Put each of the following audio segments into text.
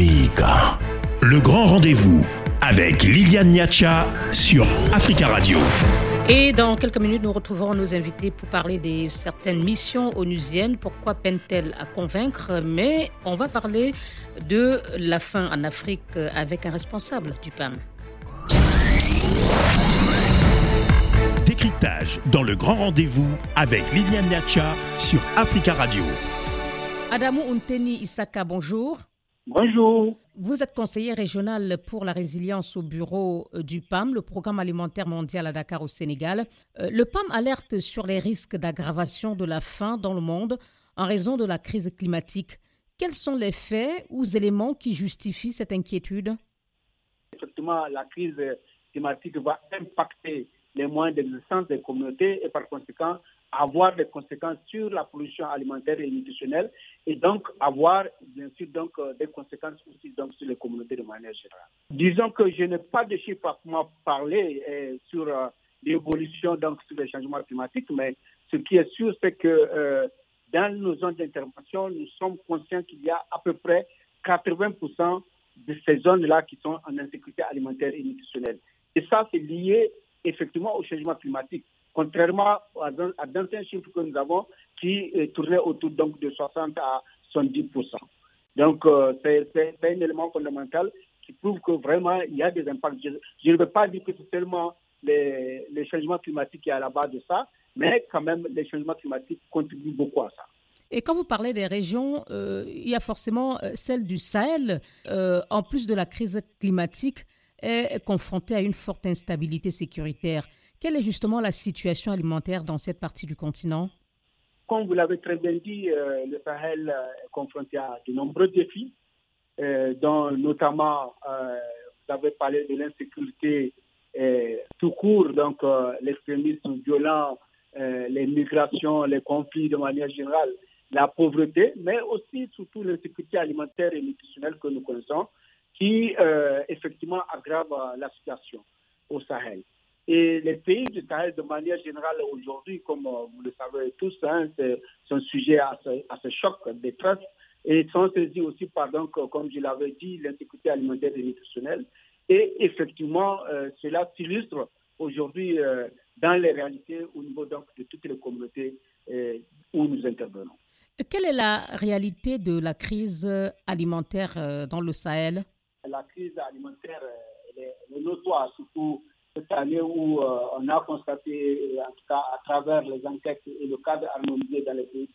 Le grand rendez-vous avec Liliane Niacha sur Africa Radio. Et dans quelques minutes, nous retrouverons nos invités pour parler de certaines missions onusiennes. Pourquoi peinent-elles à convaincre? Mais on va parler de la faim en Afrique avec un responsable du PAM. Décryptage dans le grand rendez-vous avec Liliane Niacha sur Africa Radio. Adamou Unteni Isaka, bonjour. Bonjour. Vous êtes conseiller régional pour la résilience au bureau euh, du PAM, le programme alimentaire mondial à Dakar au Sénégal. Euh, le PAM alerte sur les risques d'aggravation de la faim dans le monde en raison de la crise climatique. Quels sont les faits ou éléments qui justifient cette inquiétude? Effectivement, la crise climatique va impacter les moyens d'existence des communautés et par conséquent avoir des conséquences sur la pollution alimentaire et nutritionnelle et donc avoir bien sûr donc euh, des conséquences aussi donc sur les communautés de manière générale. Disons que je n'ai pas de chiffres à parler euh, sur euh, l'évolution donc sur les changements climatiques, mais ce qui est sûr c'est que dans nos zones d'intervention, nous sommes conscients qu'il y a à peu près 80% de ces zones-là qui sont en insécurité alimentaire et nutritionnelle. Et ça, c'est lié effectivement au changement climatique contrairement à d'anciens chiffres que nous avons qui euh, tournaient autour donc, de 60 à 70 Donc, euh, c'est un élément fondamental qui prouve que vraiment, il y a des impacts. Je, ne veux pas dire que c'est seulement les, changements climatiques qui est à la base de ça, mais quand même, les changements climatiques contribuent beaucoup à ça. Et quand vous parlez des régions, euh, il y a forcément celle du Sahel, en plus de la crise climatique, est confrontée à une forte instabilité sécuritaire. Quelle est justement la situation alimentaire dans cette partie du continent? Comme vous l'avez très bien dit, euh, le Sahel euh, est confronté à de nombreux défis, euh, dont notamment, vous avez parlé de l'insécurité tout court, donc l'extrémisme violent, les migrations, les conflits de manière générale, la pauvreté, mais aussi surtout l'insécurité alimentaire et nutritionnelle que nous connaissons, qui effectivement aggrave la situation au Sahel. Et les pays du Sahel, de manière générale, aujourd'hui, comme euh, vous le savez tous, hein, sont sujets à ce, à ce choc des traces et sont saisis aussi par, donc, comme je l'avais dit, l'insécurité alimentaire et nutritionnelle. Et effectivement, euh, cela s'illustre aujourd'hui euh, dans les réalités au niveau donc, de toutes les communautés où nous intervenons. Quelle est la réalité de la crise alimentaire dans le Sahel? La crise alimentaire est, est notoire, surtout cette année où euh, on a constaté, en tout cas à travers les enquêtes et le cadre harmonisé dans les pays,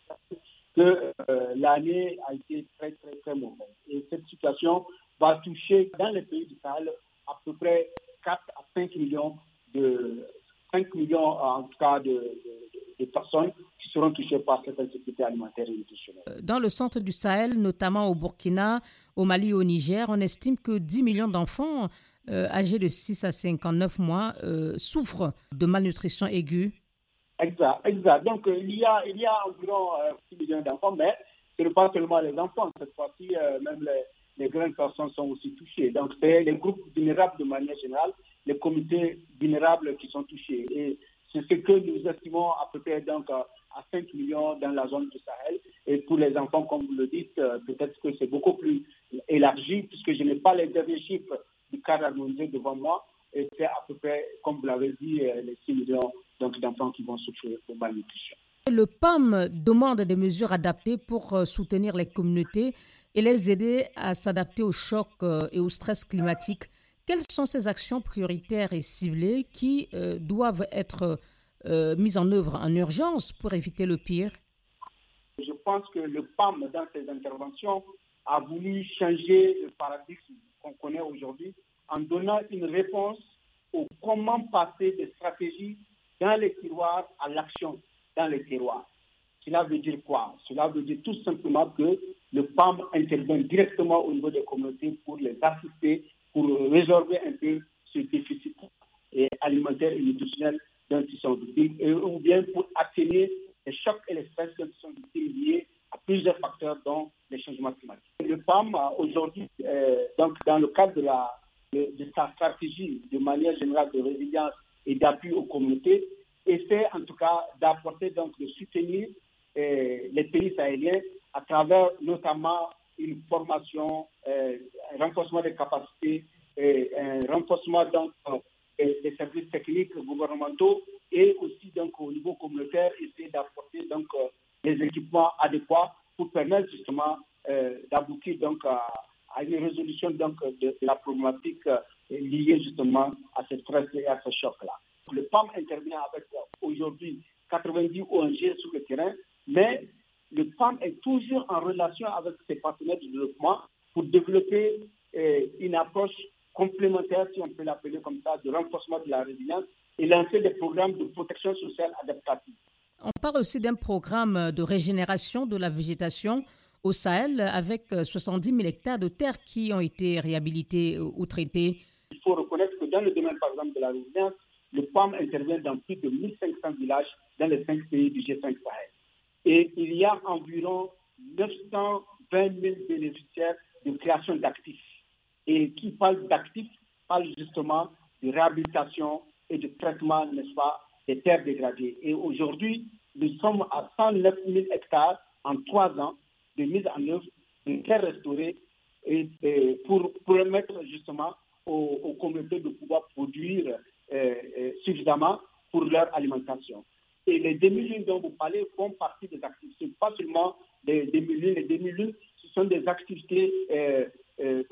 que euh, l'année a été très, très, très mauvaise. Et cette situation va toucher dans les pays du Sahel à peu près 4 à 5 millions de 5 millions en tout cas de, personnes qui seront touchées par cette insécurité alimentaire et nutritionnelle. Euh, dans le centre du Sahel, notamment au Burkina, au Mali et au Niger, on estime que 10 millions d'enfants euh, âgés de 6 à 59 mois euh, souffrent de malnutrition aiguë. Exact, exact. Donc, euh, il, y a, il y a environ 6 millions d'enfants, mais ce n'est pas seulement les enfants. Cette fois-ci, même les, les, grandes personnes sont aussi touchées. Donc, c'est les groupes vulnérables de manière générale, les comités vulnérables qui sont touchés. Et c'est ce que nous estimons à peu près donc, à 5 millions dans la zone du Sahel. Et pour les enfants, comme vous le dites, peut-être que c'est beaucoup plus élargi, puisque je n'ai pas les derniers chiffres du cadre harmonisé devant moi. Et c'est à peu près, comme vous l'avez dit, euh, les 6 millions d'enfants qui vont souffrir de malnutrition. Le PAM demande des mesures adaptées pour euh, soutenir les communautés et les aider à s'adapter au choc euh, et au stress climatique. Quelles sont ces actions prioritaires et ciblées qui doivent être mises en œuvre en urgence pour éviter le pire? Je pense que le PAM, dans ses interventions, a voulu changer le paradigme qu'on connaît aujourd'hui en donnant une réponse au comment passer des stratégies dans les tiroirs à l'action dans les tiroirs. Cela veut dire quoi? Cela veut dire tout simplement que le PAM intervient directement au niveau des communautés pour les assister, pour résorber un peu ce déficit alimentaire et nutritionnel dont ils sont victimes, ou bien pour atténuer les chocs et les stress dont ils sont victimes liés à plusieurs facteurs, dont les changements climatiques. Le PAM, aujourd'hui, euh, dans le cadre de, la, de, sa stratégie de manière générale de résilience et d'appui aux communautés, essaie en tout cas d'apporter, donc de soutenir euh, les pays sahéliens à travers notamment une formation, un renforcement des capacités, et un renforcement donc, des services techniques gouvernementaux et aussi donc au niveau communautaire essayer d'apporter des équipements adéquats pour permettre justement d'aboutir à, à, une résolution donc de, la problématique liée justement à cette stress et à ce choc-là. Le PAM intervient avec aujourd'hui 90 ONG sur le terrain, mais le PAM est toujours en relation avec ses partenaires de développement pour développer une approche complémentaire, si on peut l'appeler comme ça, de renforcement de la résilience et lancer des programmes de protection sociale adaptative. On parle aussi d'un programme de régénération de la végétation au Sahel avec 70 000 hectares de terres qui ont été réhabilités ou traités. Il faut reconnaître que dans le domaine, par exemple, de la résilience, le PAM intervient dans plus de 1500 villages dans les cinq pays du G5 Sahel. Et il y a environ 920 000 bénéficiaires de création d'actifs et qui parle d'actifs parle justement de réhabilitation et de traitement, n'est-ce pas, des terres dégradées. Et aujourd'hui, nous sommes à 109 000 hectares en trois ans de mise en œuvre de terres restaurées et, pour permettre justement aux, communautés de pouvoir produire euh, euh, suffisamment pour leur alimentation. Et les demi-lunes dont vous parlez font partie des activités, pas seulement des demi-lunes. Les demi-lunes, ce sont des activités euh, euh,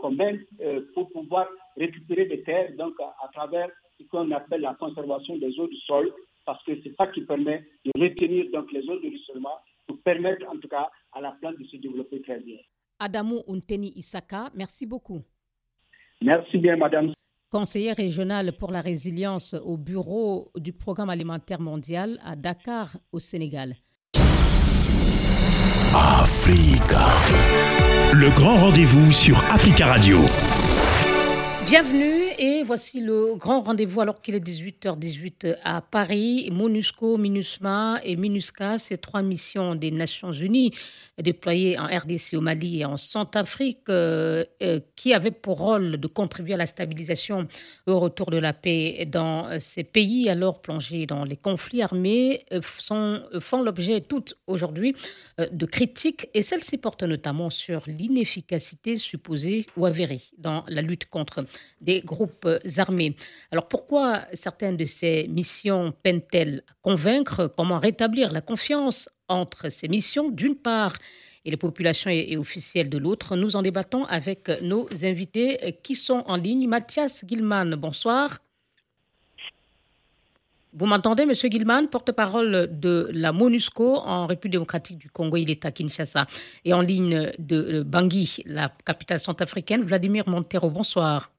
euh, pour pouvoir récupérer des terres donc à, travers ce qu'on appelle la conservation des eaux du sol, parce que c'est ça qui permet de retenir donc les eaux de ruissellement pour permettre en tout cas à la plante de se développer très bien. Adamou Unteni Isaka, merci beaucoup. Merci bien, madame. Conseiller régional pour la résilience au bureau du Programme alimentaire mondial à Dakar, au Sénégal. Africa. Le grand rendez-vous sur Africa Radio. Bienvenue et voici le grand rendez-vous alors qu'il est 18h18 à Paris. MONUSCO, MINUSMA et MINUSCA, ces trois missions des Nations Unies déployées en RDC, au Mali et en Centrafrique, euh, euh, qui avaient pour rôle de contribuer à la stabilisation au retour de la paix dans ces pays alors plongés dans les conflits armés, euh, sont, font l'objet toutes aujourd'hui de critiques et celles-ci portent notamment sur l'inefficacité supposée ou avérée dans la lutte contre des groupes Alors pourquoi certaines de ces missions peinent-elles à convaincre? Comment rétablir la confiance entre ces missions d'une part et les populations et, officielles de l'autre? Nous en débattons avec nos invités qui sont en ligne. Mathias Gilman, bonsoir. Vous m'entendez, Monsieur Gilman, porte-parole de la MONUSCO en République démocratique du Congo, il est à Kinshasa. Et en ligne de Bangui, la capitale centrafricaine, Vladimir Montero, bonsoir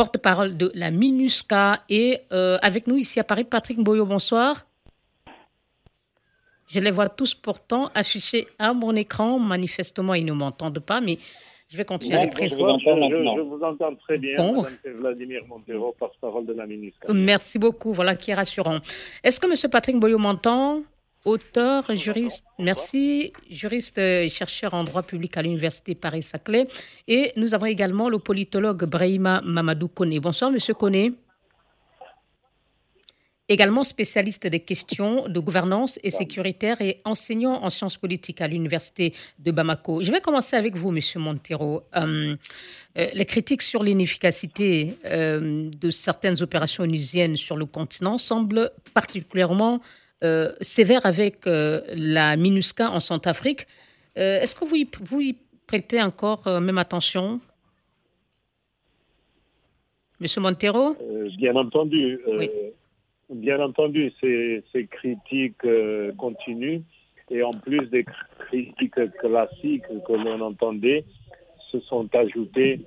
porte-parole de la MINUSCA. Et euh, avec nous ici à Paris, Patrick Boyo, bonsoir. Je les vois tous pourtant affichés à mon écran. Manifestement, ils ne m'entendent pas, mais je vais continuer à les présenter. Je, vous entends très bien. Bon. Vladimir Montero, porte-parole de la MINUSCA. Merci beaucoup. Voilà qui est rassurant. Est-ce que M. Patrick Boyo m'entend? Auteur, juriste, merci, juriste et chercheur en droit public à l'Université Paris-Saclay. Et nous avons également le politologue Brahima Mamadou Kone. Bonsoir, monsieur Kone. Également spécialiste des questions de gouvernance et sécuritaire et enseignant en sciences politiques à l'Université de Bamako. Je vais commencer avec vous, monsieur Montero. Euh, euh, les critiques sur l'inefficacité euh, de certaines opérations onusiennes sur le continent semblent particulièrement euh, sévère avec euh, la MINUSCA en Centrafrique. Euh, est-ce que vous y, vous y prêtez encore même attention? Monsieur Montero? Bien entendu. Bien entendu, ces, ces critiques continuent et en plus des critiques classiques que l'on entendait, se sont ajoutées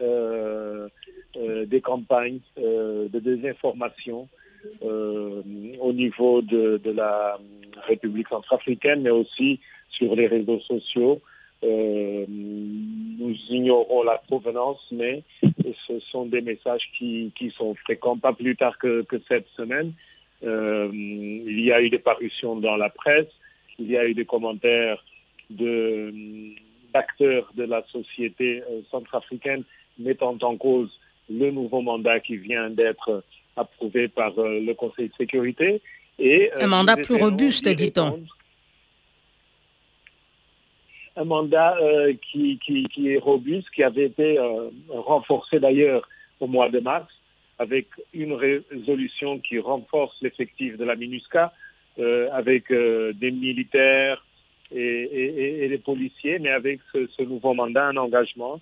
des campagnes de désinformation euh, au niveau de, la République centrafricaine, mais aussi sur les réseaux sociaux. Euh, nous ignorons la provenance, mais ce sont des messages qui, sont fréquents, pas plus tard que, cette semaine. Euh, il y a eu des parutions dans la presse, il y a eu des commentaires d'acteurs de la société centrafricaine mettant en cause le nouveau mandat qui vient d'être approuvé par euh, le Conseil de sécurité. Et, euh, un mandat plus robuste, dit-on. un mandat qui, qui, est robuste, qui avait été renforcé d'ailleurs au mois de mars avec une résolution qui renforce l'effectif de la MINUSCA, avec des militaires et, et, des policiers, mais avec ce, ce nouveau mandat, un engagement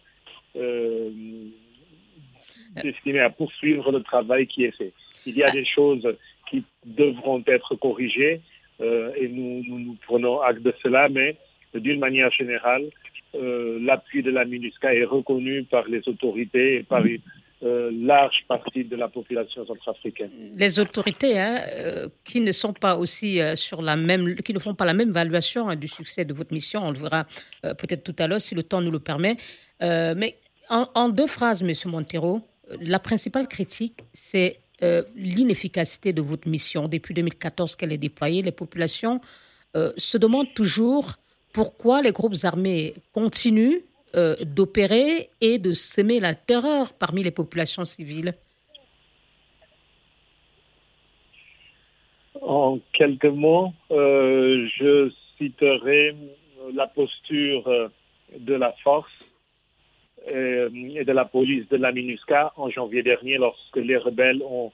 destiné à poursuivre le travail qui est fait. Il y a des choses qui devront être corrigées euh, et nous, nous, prenons acte de cela, mais d'une manière générale, euh, l'appui de la MINUSCA est reconnu par les autorités et par une euh, large partie de la population centrafricaine. Les autorités hein, qui ne sont pas aussi sur la même, qui ne font pas la même évaluation hein, du succès de votre mission, on le verra peut-être tout à l'heure si le temps nous le permet. mais en, en, deux phrases, Monsieur Montero, la principale critique, c'est euh, l'inefficacité de votre mission. Depuis 2014 qu'elle est déployée, les populations euh, se demandent toujours pourquoi les groupes armés continuent euh, d'opérer et de semer la terreur parmi les populations civiles. En quelques mots, je citerai la posture de la force euh, et de la police de la MINUSCA en janvier dernier lorsque les rebelles ont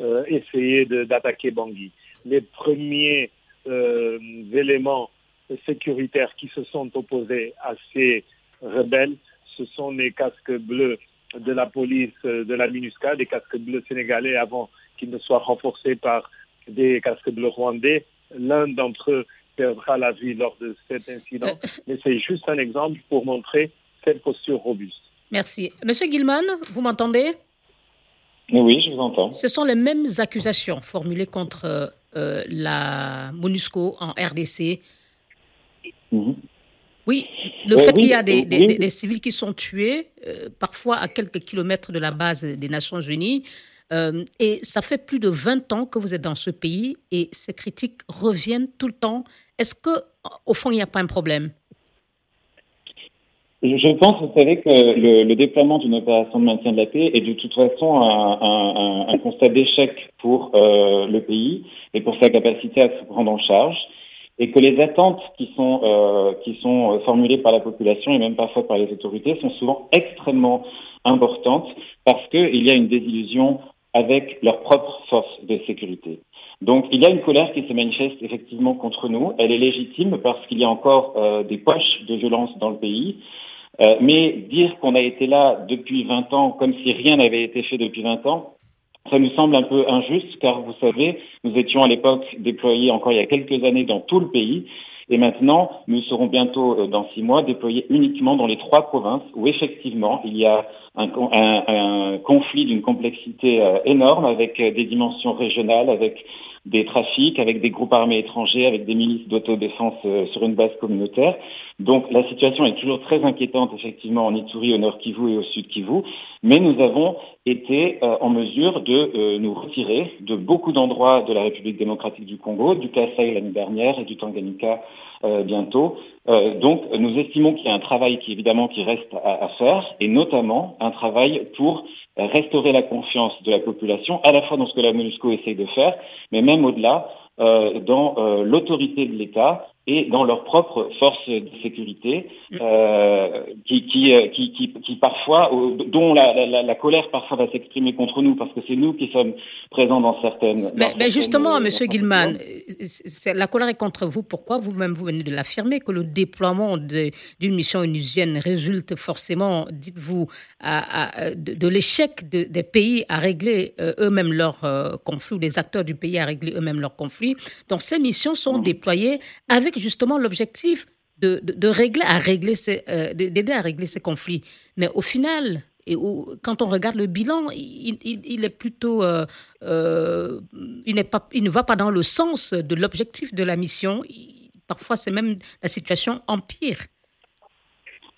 euh, essayé d'attaquer Bangui. Les premiers euh, éléments sécuritaires qui se sont opposés à ces rebelles, ce sont les casques bleus de la police de la MINUSCA, des casques bleus sénégalais avant qu'ils ne soient renforcés par des casques bleus rwandais. L'un d'entre eux perdra la vie lors de cet incident. Mais c'est juste un exemple pour montrer cette posture robuste. Merci. Monsieur Gilman, vous m'entendez? Oui, je vous entends. Ce sont les mêmes accusations formulées contre euh, la MONUSCO en RDC. Mhm. Oui, le euh, fait qu'il y a des, civils qui sont tués, euh, parfois à quelques kilomètres de la base des Nations Unies, et ça fait plus de 20 ans que vous êtes dans ce pays et ces critiques reviennent tout le temps. Est-ce que, au fond, il n'y a pas un problème? Je pense, vous savez, que le, déploiement d'une opération de maintien de la paix est de toute façon un constat d'échec pour euh, le pays et pour sa capacité à se prendre en charge, et que les attentes qui sont euh, qui sont formulées par la population et même parfois par les autorités sont souvent extrêmement importantes parce qu'il y a une désillusion avec leurs propres forces de sécurité. Donc il y a une colère qui se manifeste effectivement contre nous. Elle est légitime parce qu'il y a encore euh, des poches de violence dans le pays. Euh, mais dire qu'on a été là depuis 20 ans comme si rien n'avait été fait depuis 20 ans, ça nous semble un peu injuste car vous savez, nous étions à l'époque déployés encore il y a quelques années dans tout le pays et maintenant nous serons bientôt euh, dans six mois déployés uniquement dans les trois provinces où effectivement il y a un, un, un conflit d'une complexité euh, énorme avec des dimensions régionales, avec des trafics avec des groupes armés étrangers, avec des milices d'autodéfense euh, sur une base communautaire. Donc la situation est toujours très inquiétante effectivement en Ituri, au nord Kivu et au sud Kivu, mais nous avons été euh, en mesure de euh, nous retirer de beaucoup d'endroits de la République démocratique du Congo, du Kasaï l'année dernière et du Tanganyika bientôt. Donc nous estimons qu'il y a un travail qui évidemment qui reste à, à faire et notamment un travail pour restaurer la confiance de la population, à la fois dans ce que la MONUSCO essaye de faire, mais même au-delà, euh, dans euh, l'autorité de l'État et dans leurs propres forces de sécurité, euh, qui, qui, euh, qui, qui, qui, parfois, dont la, la, la, colère parfois va s'exprimer contre nous, parce que c'est nous qui sommes présents dans certaines. Mais, mais justement, Monsieur Gilman, la colère est contre vous. Pourquoi vous-même vous venez de l'affirmer que le déploiement d'une mission onusienne résulte forcément, dites-vous, de, de l'échec de, des pays à régler euh, eux-mêmes leurs euh, conflits, ou des acteurs du pays à régler eux-mêmes leurs conflits. Donc ces missions sont mmh. déployées avec justement l'objectif de, régler, à régler euh, d'aider à régler ces conflits. Mais au final, et quand on regarde le bilan, il, est plutôt, euh, euh, il, il ne va pas dans le sens de l'objectif de la mission. parfois, c'est même la situation empire.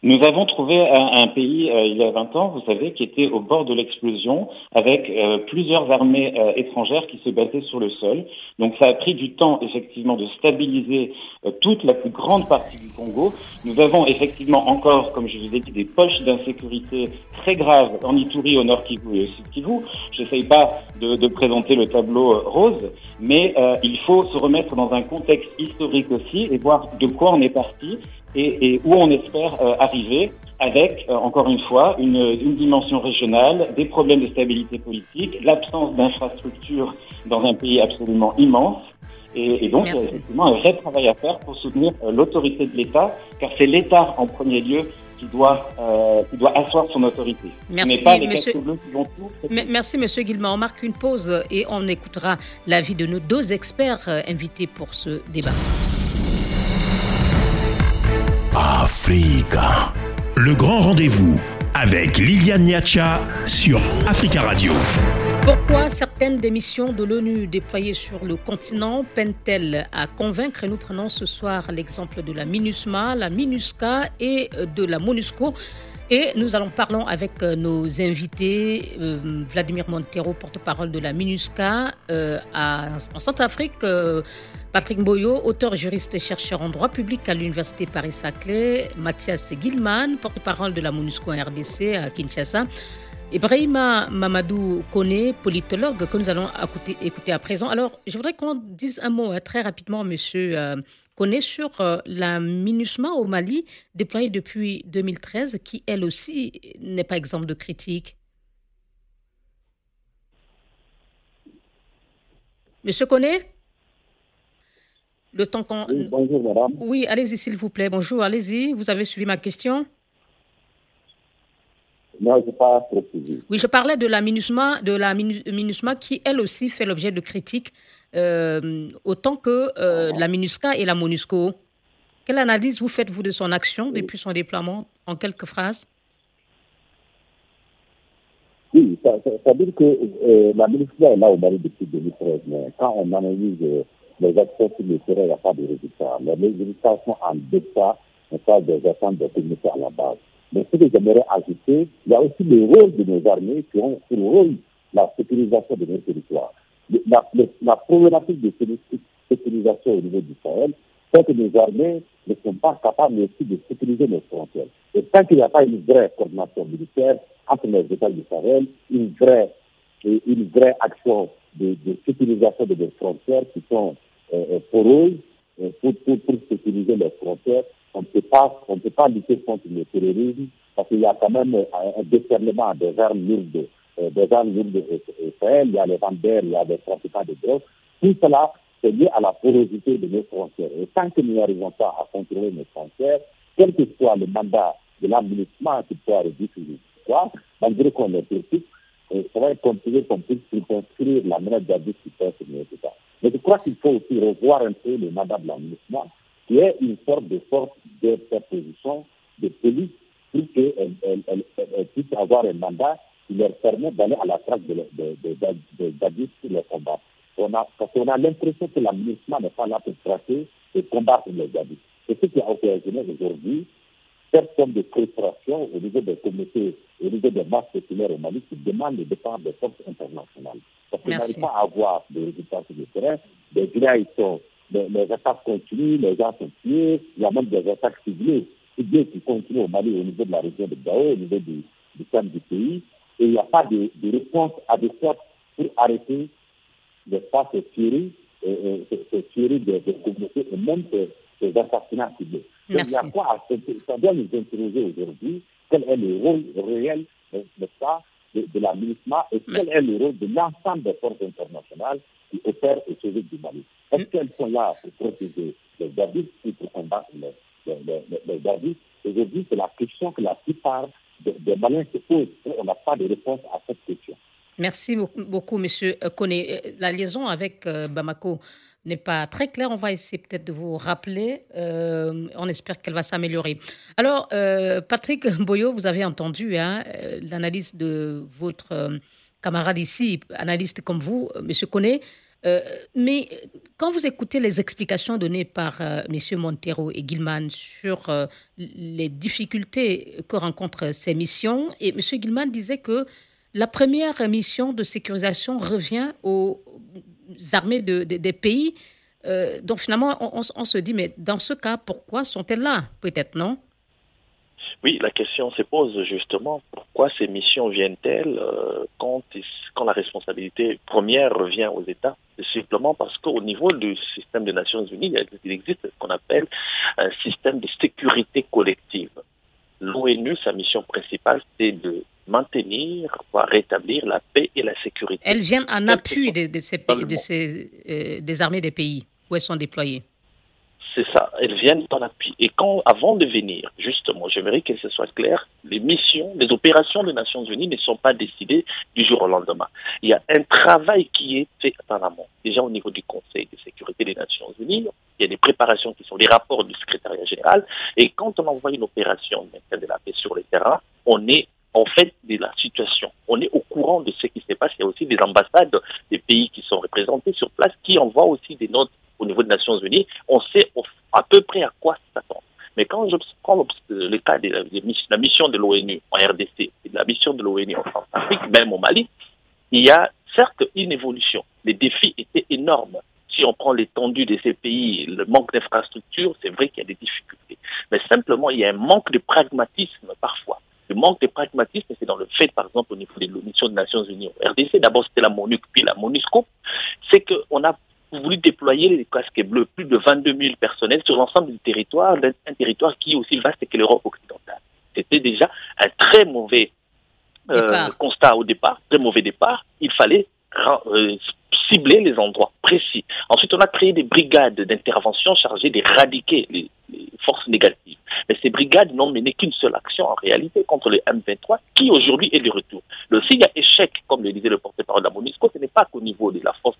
Nous avons trouvé un, pays euh, il y a 20 ans, vous savez, qui était au bord de l'explosion, avec euh, plusieurs armées euh, étrangères qui se battaient sur le sol. Donc ça a pris du temps, effectivement, de stabiliser toute la plus grande partie du Congo. Nous avons effectivement encore, comme je vous ai dit, des poches d'insécurité très graves en Ituri, au nord Kivu et au sud Kivu. Je n'essaye pas de, de, présenter le tableau euh, rose, mais euh, il faut se remettre dans un contexte historique aussi et voir de quoi on est parti et, et où on espère euh, arriver avec, euh, encore une fois, une, une, dimension régionale, des problèmes de stabilité politique, l'absence d'infrastructures dans un pays absolument immense. Et, et donc, il y a effectivement un vrai travail à faire pour soutenir euh, l'autorité de l'État, car c'est l'État en premier lieu qui doit, euh, qui doit asseoir son autorité. Merci, pas les monsieur... qui vont tout. Merci, Monsieur Guillemot. On marque une pause et on écoutera l'avis de nos deux experts invités pour ce débat. Africa. Le grand rendez-vous avec Liliane Niacha sur Africa Radio. Pourquoi certaines des missions de l'ONU déployées sur le continent peinent-elles à convaincre Nous prenons ce soir l'exemple de la MINUSMA, la MINUSCA et de la MONUSCO? Et nous allons parler avec nos invités, euh, Vladimir Montero, porte-parole de la MINUSCA euh, à, en Centrafrique, euh, Patrick Boyo, auteur, juriste et chercheur en droit public à l'Université Paris-Saclay, Mathias Gilman, porte-parole de la MONUSCO en RDC à Kinshasa, Ibrahima Mamadou Kone, politologue, que nous allons écouter, écouter à présent. Alors, je voudrais qu'on dise un mot très rapidement, monsieur Kone, sur euh, la MINUSMA au Mali, déployée depuis 2013, qui, elle aussi, n'est pas exemple de critique. Monsieur Kone le temps qu'on... Oui, bonjour, madame. Oui, allez-y, s'il vous plaît. Bonjour, allez-y. Vous avez suivi ma question? Non, je pas précisé. Oui, je parlais de la MINUSMA, de la MINUSMA qui, elle aussi, fait l'objet de critiques euh, autant que euh, la MINUSCA et la MONUSCO. Quelle analyse vous faites, vous, de son action depuis son déploiement, en quelques phrases? Oui, ça, ça, ça veut dire que euh, la MINUSCA est là au Mali depuis 2013, mais quand on analyse les actions sur le terrain, il n'y a pas de résultats. Les résultats sont en deçà des attentes des communautés à la base. Mais ce que j'aimerais ajouter, il y a aussi le rôle de nos armées qui ont pour rôle la sécurisation de nos territoires. La, la, la problématique de sécurisation au niveau du Sahel, c'est que nos armées ne sont pas capables aussi de sécuriser nos frontières. Et tant qu'il n'y a pas une vraie coordination militaire entre les États du Sahel, une vraie, une vraie action de, sécurisation de nos frontières qui sont euh, poreuses euh, pour, pour, pour sécuriser les frontières, on ne peut pas, on peut pas lutter contre le terrorisme parce qu'il y a quand même un, un déferlement des armes lourdes, euh, des armes au Sahel, il y a les vendeurs, il y a des trafiquants de drogue. Tout cela, c'est lié à la porosité de nos frontières. Et tant que nous n'arrivons pas à contrôler nos frontières, quel que soit le mandat de l'administration qui peut réduire quoi, malgré qu'on est critique, il faudrait continuer qu'on puisse circonscrire la menace d'abus qui pèse sur nos États. Mais je crois qu'il faut aussi revoir un peu le mandat de l'administration, qui est une sorte de force d'interposition de police pour qu'elle elle, elle, elle, puisse avoir un mandat qui leur permet d'aller à la trace de, de, de, de, sur les combats. On a, parce qu'on a l'impression que l'administration n'est pas là pour tracer et combattre les abus. C'est ce qui a occasionné aujourd'hui cette forme de frustration au niveau des communautés, au niveau des masses populaires au Mali qui demandent le départ des forces internationales. Parce qu'on n'arrive pas à avoir des résultats sur le terrain. Les ils sont, les, les, attaques continuent, les gens sont tués, il y a même des attaques ciblées, ciblées qui continuent au Mali au niveau de la région de Gao, au niveau du, du centre du pays, et il n'y a pas de, de réponse adéquate pour arrêter l'espace ces tueries, ces tueries des, communautés et même ces, assassinats ciblés. Donc, il y a quoi à, ça doit nous interroger aujourd'hui, quel est le rôle réel de ça, de, de la MINUSMA et quel est le rôle de l'ensemble des forces internationales qui opèrent au service du Mali? Est-ce qu'elles sont là pour protéger les gardistes ou pour combattre les, les, les, les Aujourd'hui, c'est la question que la plupart des, des se posent on n'a pas de réponse à cette question. Merci beaucoup, Monsieur Koné. La liaison avec euh, Bamako n'est pas très claire. On va essayer peut-être de vous rappeler. Euh, on espère qu'elle va s'améliorer. Alors, euh, Patrick Boyo, vous avez entendu hein, l'analyse de votre euh, camarade ici, analyste comme vous, Monsieur Koné. Mais quand vous écoutez les explications données par Messieurs Montero et Gilman sur les difficultés que rencontrent ces missions, et Monsieur Gilman disait que la première mission de sécurisation revient aux armées de, des pays. Donc finalement, on, se dit, mais dans ce cas, pourquoi sont-elles là Peut-être non? Oui, la question se pose justement pourquoi ces missions viennent-elles quand, quand la responsabilité première revient aux États? C'est simplement parce qu'au niveau du système des Nations Unies, il existe ce qu'on appelle un système de sécurité collective. L'ONU, sa mission principale, c'est de maintenir, voire rétablir la paix et la sécurité. Elles viennent en appui de, ces pays, de ces, euh, des armées des pays où elles sont déployées. C'est ça, elles viennent en appui. Et quand, avant de venir, justement, j'aimerais que ce soit clair, les missions, les opérations des Nations Unies ne sont pas décidées du jour au lendemain. Il y a un travail qui est fait en amont. Déjà au niveau du Conseil de sécurité des Nations Unies, il y a des préparations qui sont les rapports du secrétariat général. Et quand on envoie une opération de maintien de la paix sur le terrain, on est en fait de la situation. On est au courant de ce qui se passe. Il y a aussi des ambassades des pays qui sont représentés sur place qui envoient aussi des notes au niveau des Nations Unies. On sait à peu près à quoi s'attendre. Mais quand je prends le de la mission de l'ONU en RDC et de la mission de l'ONU en Centrafrique, même au Mali, il y a certes une évolution. Les défis étaient énormes. Si on prend l'étendue de ces pays, le manque d'infrastructures, c'est vrai qu'il y a des difficultés. Mais simplement, il y a un manque de pragmatisme parfois. Le manque de pragmatisme, c'est dans le fait, par exemple, au niveau des missions des Nations Unies au RDC, d'abord c'était la MONUC, puis la MONUSCO, c'est qu'on a voulu déployer les casques bleus, plus de 22 000 personnels sur l'ensemble du territoire, un territoire qui est aussi vaste que l'Europe occidentale. C'était déjà un très mauvais euh, constat au départ, très mauvais départ. Il fallait euh, cibler les endroits précis. Ensuite, on a créé des brigades d'intervention chargées d'éradiquer les, forces négatives. Mais ces brigades n'ont mené qu'une seule action en réalité contre les M23, qui aujourd'hui est de retour. Le signe à échec, comme le disait le porte-parole de la MONUSCO, ce n'est pas qu'au niveau de la force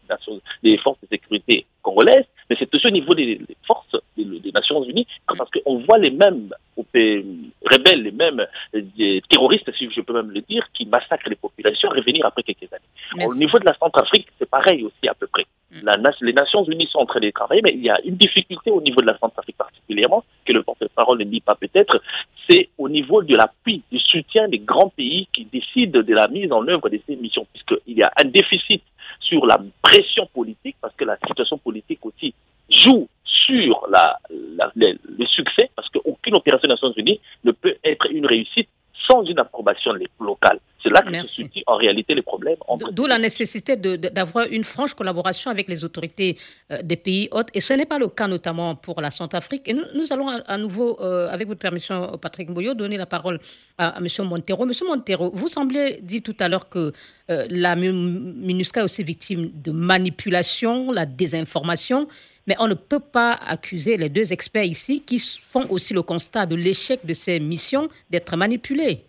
des forces de sécurité congolaises, mais c'est aussi au niveau des, forces des, Nations Unies, parce qu'on voit les mêmes rebelles, les mêmes euh, terroristes, si je peux même le dire, qui massacrent les populations, revenir après quelques années. Au niveau de la Centrafrique, c'est pareil aussi à peu près. Mm. les Nations Unies sont en train de travailler, mais il y a une difficulté au niveau de la Centrafrique particulièrement, que le porte-parole ne dit pas peut-être, c'est au niveau de l'appui, du soutien des grands pays qui décident de la mise en œuvre de ces missions, puisqu'il y a un déficit sur la pression politique, parce que la situation politique aussi joue sur la, le succès, parce qu'aucune opération des Nations Unies ne peut être une réussite sans une approbation locale. C'est là que se situent en réalité les problèmes. D'où la nécessité d'avoir une franche collaboration avec les autorités euh, des pays hôtes. Et ce n'est pas le cas notamment pour la Centrafrique. Et nous, allons à, nouveau, euh, avec votre permission, Patrick Boyo, donner la parole à, M. Montero. M. Montero, vous semblez dire tout à l'heure que euh, la MINUSCA est aussi victime de manipulation, la désinformation. Mais on ne peut pas accuser les deux experts ici qui font aussi le constat de l'échec de ces missions d'être manipulées.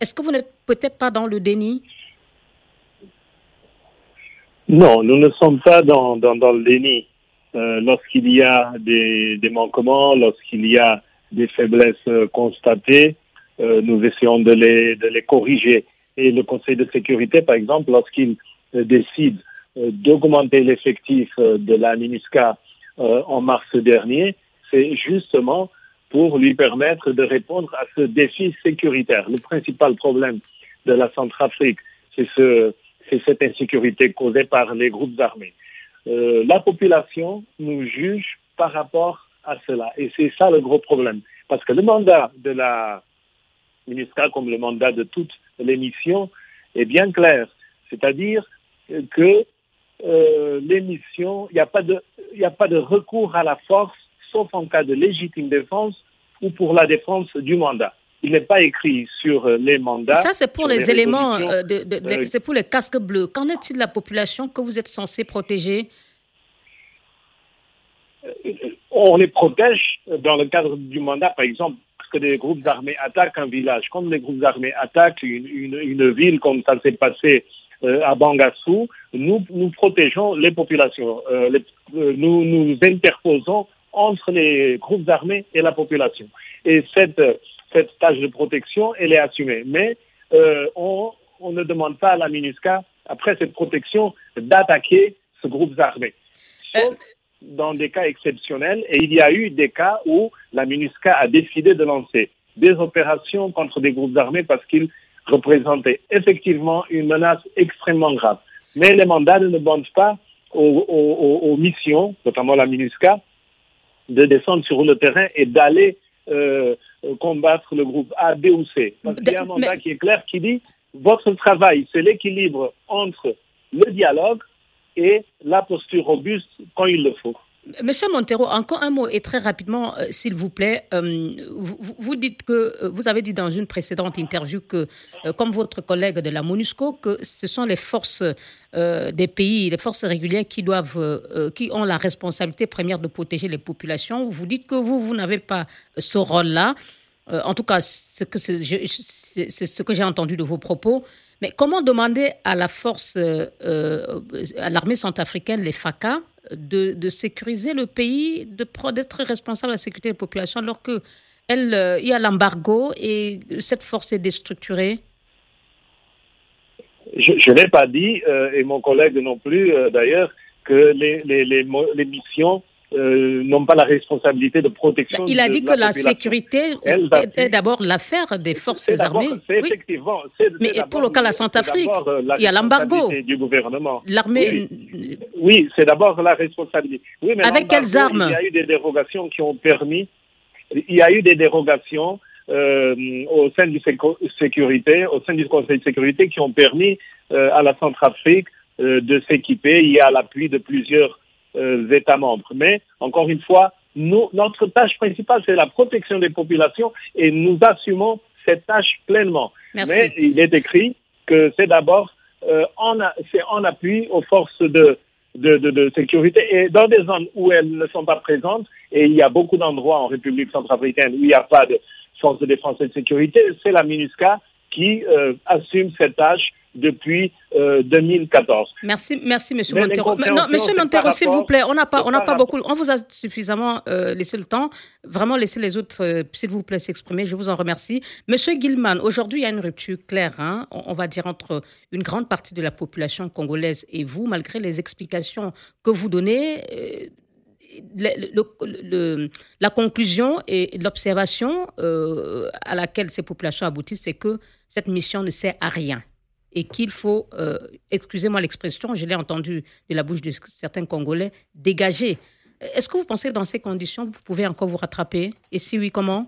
Est-ce que vous n'êtes peut-être pas dans le déni? Non, nous ne sommes pas dans, dans, le déni. Euh, lorsqu'il y a des, des manquements, lorsqu'il y a des faiblesses euh, constatées, euh, nous essayons de les, de les corriger. Et le Conseil de sécurité, par exemple, lorsqu'il décide d'augmenter l'effectif de la MINUSCA en mars dernier, c'est justement pour lui permettre de répondre à ce défi sécuritaire. Le principal problème de la Centrafrique, c'est ce, cette insécurité causée par les groupes armés. Euh, la population nous juge par rapport à cela. Et c'est ça le gros problème. Parce que le mandat de la MINUSCA, comme le mandat de toutes les missions, est bien clair. C'est-à-dire que euh, les missions, il n'y a, a pas de recours à la force sauf en cas de légitime défense ou pour la défense du mandat. Il n'est pas écrit sur euh, les mandats. ça, c'est pour les, éléments, euh, de, euh, c'est pour les casques bleus. Qu'en est-il de la population que vous êtes censé protéger? On les protège dans le cadre du mandat, par exemple, que des groupes armés attaquent un village. Quand les groupes armés attaquent une, une, ville, comme ça s'est passé à Bangassou, nous, nous protégeons les populations. nous nous interposons entre les groupes armés et la population. Et cette, cette tâche de protection, elle est assumée. Mais euh, on, on, ne demande pas à la MINUSCA, après cette protection, d'attaquer ce groupe armé. Sauf euh. dans des cas exceptionnels, et il y a eu des cas où la MINUSCA a décidé de lancer des opérations contre des groupes armés parce qu'ils représentaient effectivement une menace extrêmement grave. Mais les mandats ne demandent pas aux, missions, notamment la MINUSCA, de descendre sur le terrain et d'aller euh, combattre le groupe A, B ou C. Parce qu'il y a un mandat qui est clair qui dit votre travail, c'est l'équilibre entre le dialogue et la posture robuste quand il le faut. Monsieur Montero, encore un mot et très rapidement, euh, s'il vous plaît. Euh, vous, dites que euh, vous avez dit dans une précédente interview que, comme votre collègue de la MONUSCO, que ce sont les forces des pays, les forces régulières qui doivent, qui ont la responsabilité première de protéger les populations. Vous dites que vous, vous n'avez pas ce rôle-là. en tout cas, c'est ce que j'ai entendu de vos propos. Mais comment demander à la force, à l'armée centrafricaine, les FACA, de, sécuriser le pays, d'être responsable de la sécurité des populations, alors qu'il euh, y a l'embargo et cette force est déstructurée. Je, n'ai pas dit, euh, et mon collègue non plus euh, d'ailleurs, que les missions euh, n'ont pas la responsabilité de protection. Il a dit que la, sécurité est, d'abord l'affaire des forces armées. C'est effectivement. Mais pour le cas de la Centrafrique, euh, il y a l'embargo. Du gouvernement. L'armée. Oui, c'est d'abord la responsabilité. Avec quelles armes Il y a eu des dérogations qui ont permis. Il y a eu des dérogations euh, au sein du sécurité, au sein du Conseil de sécurité, qui ont permis à la Centrafrique de s'équiper. Il y a l'appui de plusieurs euh, États membres. Mais, encore une fois, nous, notre tâche principale, c'est la protection des populations et nous assumons cette tâche pleinement. Mais il est écrit que c'est d'abord euh, en, en appui aux forces de, de, de, de, sécurité et dans des zones où elles ne sont pas présentes, et il y a beaucoup d'endroits en République centrafricaine où il n'y a pas de forces de défense et de sécurité, c'est la MINUSCA qui euh, assume cette tâche depuis 2014. Euh, merci, merci, Monsieur Montero. Non, Monsieur Montero, s'il vous plaît, on n'a pas, on n'a pas beaucoup, on vous a suffisamment euh, laissé le temps. Vraiment, laissez les autres, euh, s'il vous plaît, s'exprimer. Je vous en remercie. Monsieur Gilman, aujourd'hui, il y a une rupture claire, hein, on, va dire entre une grande partie de la population congolaise et vous, malgré les explications que vous donnez. Le, la conclusion et l'observation à laquelle ces populations aboutissent, c'est que cette mission ne sert à rien et qu'il faut, euh, excusez-moi l'expression, je l'ai entendu de la bouche de certains Congolais, dégager. Est-ce que vous pensez que dans ces conditions, vous pouvez encore vous rattraper? Et si oui, comment?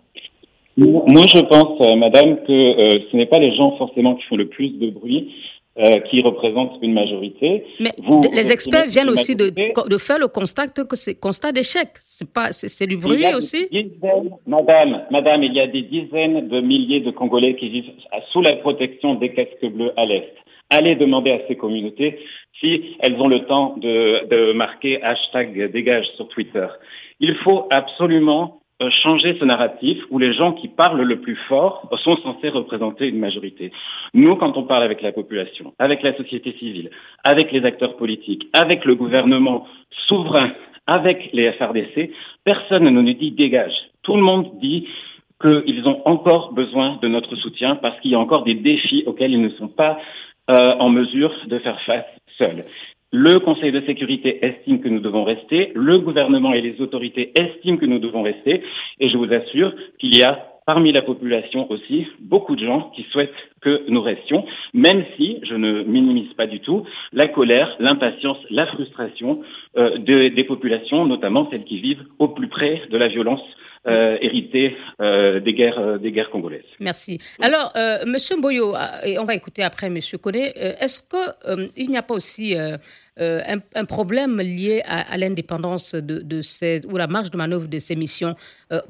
Moi, je pense, euh, madame, que euh, ce n'est pas les gens forcément qui font le plus de bruit, euh, qui représente une majorité. Mais les experts viennent aussi de, de, faire le constat que c'est constat d'échec. C'est pas, c'est du bruit aussi? madame, madame, il y a des dizaines de milliers de Congolais qui vivent sous la protection des casques bleus à l'est. Allez demander à ces communautés si elles ont le temps de, de marquer hashtag dégage sur Twitter. Il faut absolument changer ce narratif où les gens qui parlent le plus fort sont censés représenter une majorité. Nous, quand on parle avec la population, avec la société civile, avec les acteurs politiques, avec le gouvernement souverain, avec les FRDC, personne ne nous dit dégage. Tout le monde dit qu'ils ont encore besoin de notre soutien parce qu'il y a encore des défis auxquels ils ne sont pas euh, en mesure de faire face seuls. Le Conseil de sécurité estime que nous devons rester, le gouvernement et les autorités estiment que nous devons rester, et je vous assure qu'il y a parmi la population aussi beaucoup de gens qui souhaitent que nous restions, même si, je ne minimise pas du tout, la colère, l'impatience, la frustration euh, des populations, notamment celles qui vivent au plus près de la violence euh, hérité euh, des guerres congolaises. Merci. Alors, Monsieur Boyo, et on va écouter après Monsieur Koné, est-ce que il n'y a pas aussi un, problème lié à, l'indépendance de, ou la marge de manœuvre de ces missions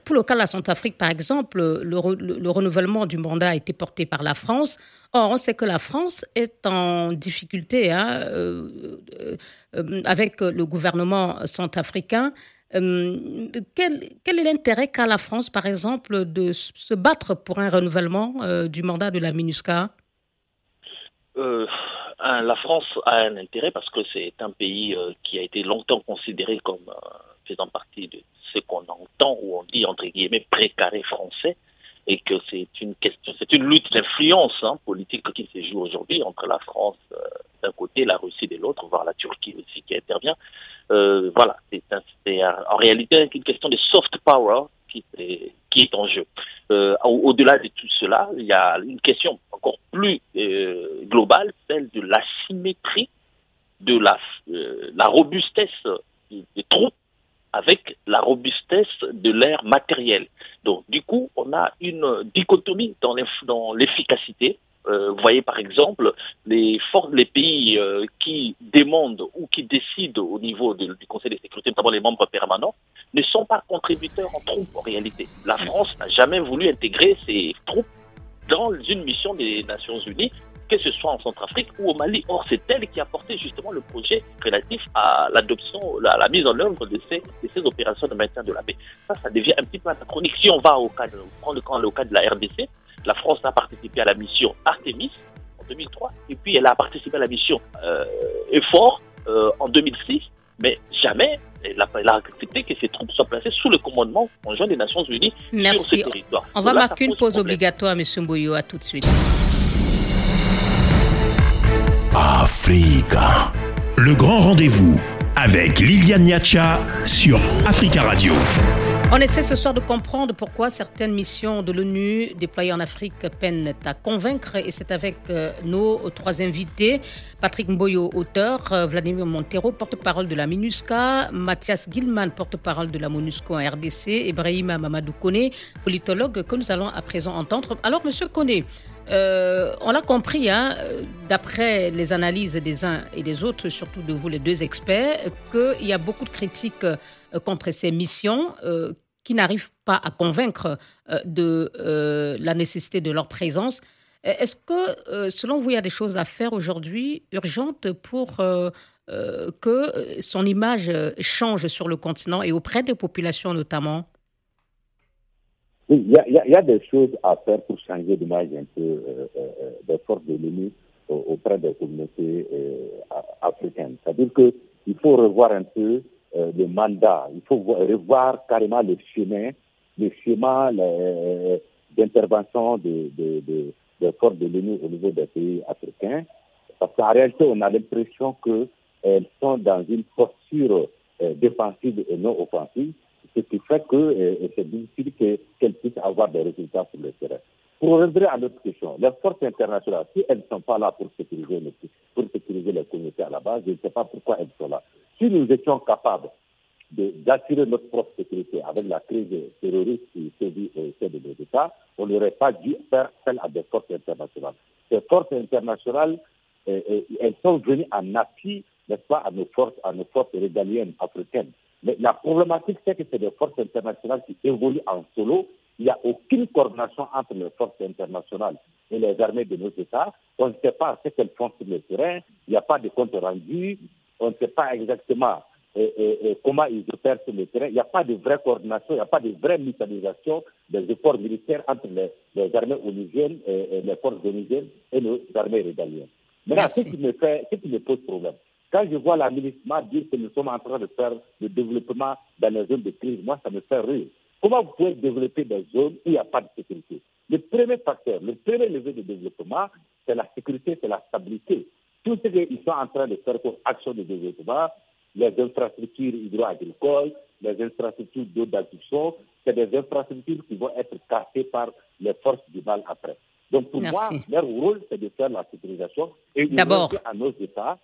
Pour le cas de la Centrafrique, par exemple, le, renouvellement du mandat a été porté par la France. Or, on sait que la France est en difficulté hein, avec le gouvernement centrafricain. Euh, quel, est l'intérêt qu'a la France, par exemple, de se battre pour un renouvellement euh, du mandat de la MINUSCA? Euh, La France a un intérêt parce que c'est un pays qui a été longtemps considéré comme faisant partie de ce qu'on entend ou on dit entre guillemets précaré français et que c'est une question, c'est une lutte d'influence hein, politique qui se joue aujourd'hui entre la France d'un côté, la Russie de l'autre, voire la Turquie aussi qui intervient. Euh, voilà, c'est en réalité une question de soft power qui est, qui est en jeu. Euh, Au-delà de tout cela, il y a une question plus euh, globale, celle de l'asymétrie de la, euh, la robustesse des troupes avec la robustesse de l'air matériel. Donc, du coup, on a une dichotomie dans l'efficacité. Euh, vous voyez, par exemple, les, les pays qui demandent ou qui décident au niveau du Conseil de sécurité, notamment les membres permanents, ne sont pas contributeurs en troupes en réalité. La France n'a jamais voulu intégrer ses troupes dans une mission des Nations Unies que ce soit en Centrafrique ou au Mali. Or, c'est elle qui a porté justement le projet relatif à l'adoption, à la mise en œuvre de ces, opérations de maintien de la paix. Ça, ça devient un petit peu anachronique. Si on va au cas de, le cas de la RDC, la France a participé à la mission Artemis en 2003, et puis elle a participé à la mission euh, EFOR euh, en 2006, mais jamais elle a, elle a, accepté que ces troupes soient placées sous le commandement conjoint des Nations Unies Merci. sur ce territoire. On va marquer une pause obligatoire, M. Mboyo. À tout de suite. Africa. Le grand rendez-vous avec Liliane Niacha sur Africa Radio. On essaie ce soir de comprendre pourquoi certaines missions de l'ONU déployées en Afrique peinent à convaincre et c'est avec euh, nos trois invités, Patrick Mboyo, auteur, euh, Vladimir Montero, porte-parole de la MINUSCA, Mathias Gilman, porte-parole de la MONUSCO en RDC, Ibrahima Mamadou Kone, politologue que nous allons à présent entendre. Alors, Monsieur Kone, euh, on l'a compris, hein, d'après les analyses des uns et des autres, surtout de vous les deux experts, qu'il y a beaucoup de critiques contre ces missions euh, qui n'arrivent pas à convaincre euh, de la nécessité de leur présence. Est-ce que, selon vous, il y a des choses à faire aujourd'hui urgentes pour que son image change sur le continent et auprès des populations notamment? Il y, a, des choses à faire pour changer l'image un peu des forces de l'ONU auprès des communautés africaines. C'est-à-dire qu'il faut revoir un peu euh, le mandat. Il faut revoir carrément le chemin, le schéma d'intervention des de, de, de forces de l'ONU au niveau des pays africains. Parce qu'en réalité, on a l'impression qu'elles sont dans une posture euh, défensive et non offensive, ce qui fait que euh, c'est difficile qu'elles puissent avoir des résultats sur le terrain. Pour revenir à notre question, les forces internationales, si elles ne sont pas là pour sécuriser, pour sécuriser les communautés à la base, je ne sais pas pourquoi elles sont là. Si nous étions capables d'assurer notre propre sécurité avec la crise terroriste qui sévit au de nos États, on n'aurait pas dû faire appel à des forces internationales. Ces forces internationales, euh, euh, elles sont venues en appui, n'est-ce pas, à nos forces, à nos forces régaliennes africaines. Mais la problématique, c'est que c'est des forces internationales qui évoluent en solo il n'y a aucune coordination entre les forces internationales et les armées de nos États. On ne sait pas ce qu'elles font sur le terrain. Il n'y a pas de compte rendu. On ne sait pas exactement euh, euh, euh, comment ils opèrent sur le terrain. Il n'y a pas de vraie coordination, il n'y a pas de vraie mutualisation des efforts militaires entre les, armées onusiennes, et, les forces onusiennes et nos armées régaliennes. Maintenant, ce qui, me fait, ce qui me pose problème, quand je vois la ministre dire que nous sommes en train de faire le développement dans les zones de crise, moi, ça me fait rire. Comment vous pouvez développer des zones où il n'y a pas de sécurité? Le premier facteur, le premier levier de développement, c'est la sécurité, c'est la stabilité. Tout ce qu'ils sont en train de faire pour action de développement, les infrastructures hydro-agricoles, les infrastructures d'eau d'adduction, c'est des infrastructures qui vont être cassées par les forces du mal après. Donc pour moi, leur rôle, c'est de faire la sécurisation et de à nos États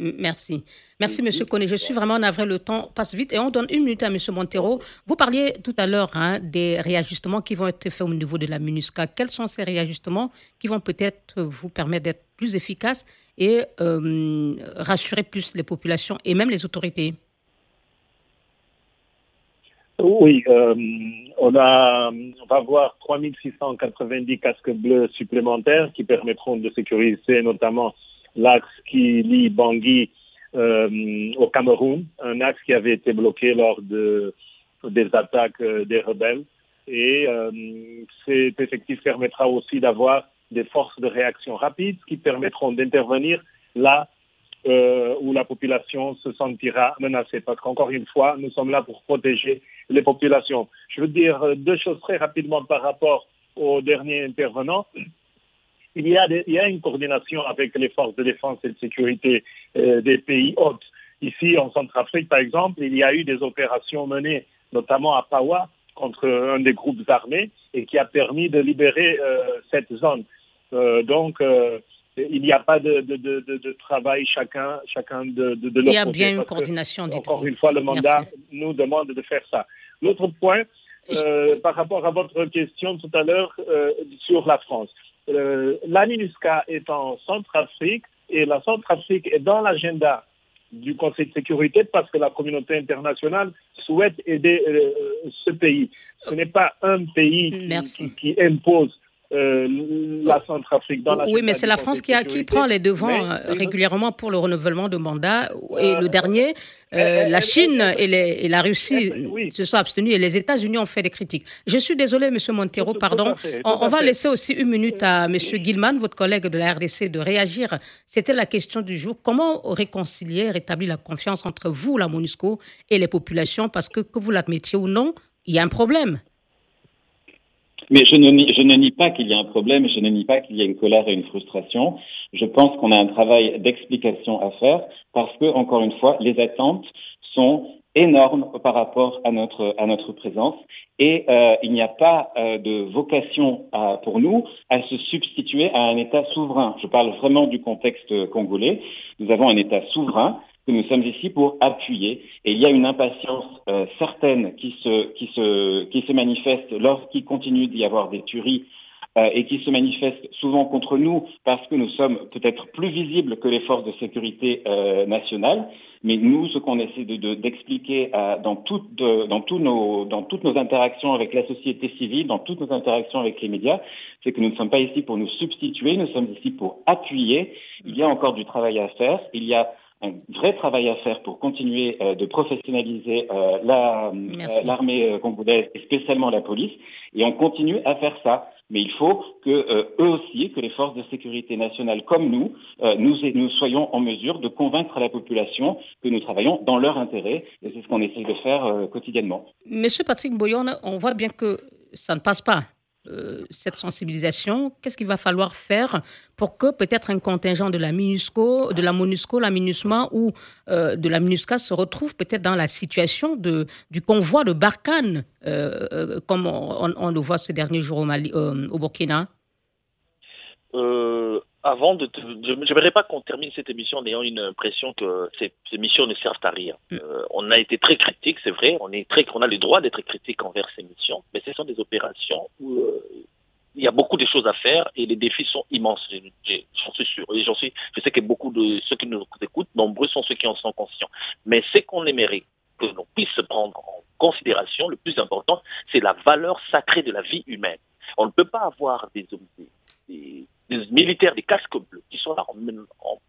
Merci. Merci, Monsieur Koné. Je suis vraiment navré. Le temps passe vite et on donne une minute à Monsieur Montero. Vous parliez tout à l'heure hein, des réajustements qui vont être faits au niveau de la MINUSCA. Quels sont ces réajustements qui vont peut-être vous permettre d'être plus efficaces et euh, rassurer plus les populations et même les autorités? Oui, euh, on, a, on va avoir 3690 casques bleus supplémentaires qui permettront de sécuriser notamment l'axe qui lie Bangui euh, au Cameroun, un axe qui avait été bloqué lors de, des attaques euh, des rebelles. Et euh, cet effectif permettra aussi d'avoir des forces de réaction rapides qui permettront d'intervenir là euh, où la population se sentira menacée. Parce qu'encore une fois, nous sommes là pour protéger les populations. Je veux dire deux choses très rapidement par rapport au dernier intervenant il y, a il y a une coordination avec les forces de défense et de sécurité euh, des pays hôtes. Ici, en Centrafrique, par exemple, il y a eu des opérations menées, notamment à Pawa, contre un des groupes armés, et qui a permis de libérer euh, cette zone. Euh, donc, il n'y a pas de, de, de, travail chacun, chacun de, de, Il y a bien une coordination. encore une fois, le mandat nous demande de faire ça. L'autre point, euh, par rapport à votre question tout à l'heure euh, sur la France. Euh, la MINUSCA est en Centrafrique et la Centrafrique est dans l'agenda du Conseil de sécurité parce que la communauté internationale souhaite aider ce pays. Ce n'est pas un pays qui impose euh, la Centrafrique. Dans la oui, mais c'est la France qui, a, qui prend les devants euh, régulièrement pour le renouvellement de mandat. Et le dernier, euh, la Chine et, les, et, la Russie se sont abstenus et les États-Unis ont fait des critiques. Je suis désolé, M. Montero, pardon. on, va laisser aussi une minute à M. Gilman, votre collègue de la RDC, de réagir. C'était la question du jour. Comment réconcilier, rétablir la confiance entre vous, la MONUSCO, et les populations? Parce que, que vous l'admettiez ou non, il y a un problème. Mais je ne, nie, je ne nie pas qu'il y a un problème, je ne nie pas qu'il y a une colère et une frustration. Je pense qu'on a un travail d'explication à faire parce que, encore une fois, les attentes sont énormes par rapport à notre à notre présence et euh, il n'y a pas euh, de vocation à, pour nous à se substituer à un État souverain. Je parle vraiment du contexte congolais. Nous avons un État souverain nous sommes ici pour appuyer. Et il y a une impatience euh, certaine qui se, manifeste lorsqu'il continue d'y avoir des tueries euh, et qui se manifeste souvent contre nous parce que nous sommes peut-être plus visibles que les forces de sécurité euh, nationales. Mais nous, ce qu'on essaie d'expliquer de, dans, toutes, nos, dans toutes nos interactions avec la société civile, dans toutes nos interactions avec les médias, c'est que nous ne sommes pas ici pour nous substituer, nous sommes ici pour appuyer. Il y a encore du travail à faire. Il y a un vrai travail à faire pour continuer euh, de professionnaliser euh, euh, l'armée congolaise et spécialement la police. Et on continue à faire ça. Mais il faut que eux aussi, que les forces de sécurité nationale comme nous, nous, nous soyons en mesure de convaincre la population que nous travaillons dans leur intérêt. Et c'est ce qu'on essaie de faire quotidiennement. Monsieur Patrick Boyon, on voit bien que ça ne passe pas. Euh, cette sensibilisation Qu'est-ce qu'il va falloir faire pour que peut-être un contingent de la MINUSCO, de la MONUSCO, la MINUSMA ou euh, de la MINUSCA se retrouve peut-être dans la situation de, du convoi de Barkhane, euh, comme on, le voit ces derniers jours au, Burkina? Avant de, je n'aimerais pas qu'on termine cette émission en ayant une impression que ces, ces missions ne servent à rien. Mm. Euh, on a été très critique, c'est vrai, on est très, on a le droit d'être critique envers ces missions, mais ce sont des opérations où euh, il y a beaucoup de choses à faire et les défis sont immenses. J'en suis sûr. Et j'en suis, je sais que beaucoup de ceux qui nous écoutent, nombreux sont ceux qui en sont conscients. Mais ce qu'on aimerait que l'on puisse prendre en considération, le plus important, c'est la valeur sacrée de la vie humaine. On ne peut pas avoir des, des des militaires, des casques bleus, qui sont là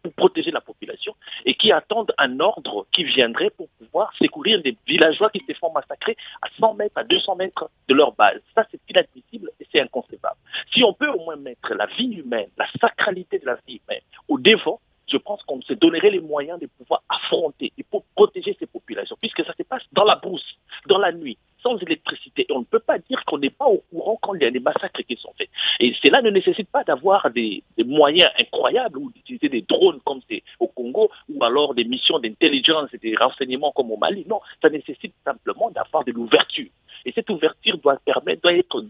pour protéger la population et qui attendent un ordre qui viendrait pour pouvoir secourir des villageois qui se font massacrer à 100 mètres, à 200 mètres de leur base. Ça, c'est inadmissible et c'est inconcevable. Si on peut au moins mettre la vie humaine, la sacralité de la vie humaine au devant, je pense qu'on se donnerait les moyens de pouvoir affronter et pour protéger ces populations, puisque ça se passe dans la brousse, dans la nuit, sans électricité. On ne peut pas dire qu'on n'est pas au courant quand il y a des massacres qui sont faits. Et cela ne nécessite pas d'avoir des, moyens incroyables ou d'utiliser des drones comme c'est au Congo ou alors des missions d'intelligence et des renseignements comme au Mali. Non, ça nécessite simplement d'avoir de l'ouverture. Et cette ouverture doit permettre, doit être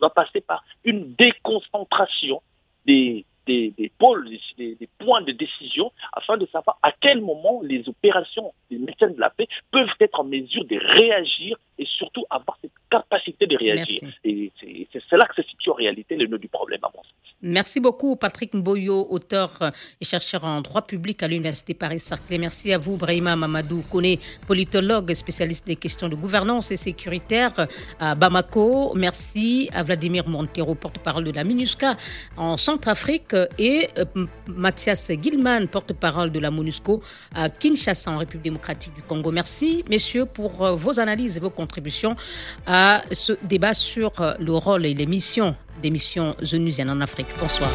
doit passer par une déconcentration des, des, pôles, des, des, points de décision, afin de savoir à quel moment les opérations des médecins de la paix peuvent être en mesure de réagir et surtout avoir cette capacité de réagir. Et c'est là que se situe en réalité le nœud du problème, à mon. Merci beaucoup, Patrick Mboyo, auteur et chercheur en droit public à l'Université Paris-Saclay. Merci à vous, Brahima Mamadou Kone, politologue, spécialiste des questions de gouvernance et sécuritaire à Bamako. Merci à Vladimir Montero, porte-parole de la MINUSCA en Centrafrique, et euh, Mathias Gilman, porte-parole de la MONUSCO à Kinshasa, en République démocratique du Congo. Merci, messieurs, pour euh, vos analyses et vos contributions à ce débat sur euh, le rôle et les missions des missions en Afrique. Bonsoir.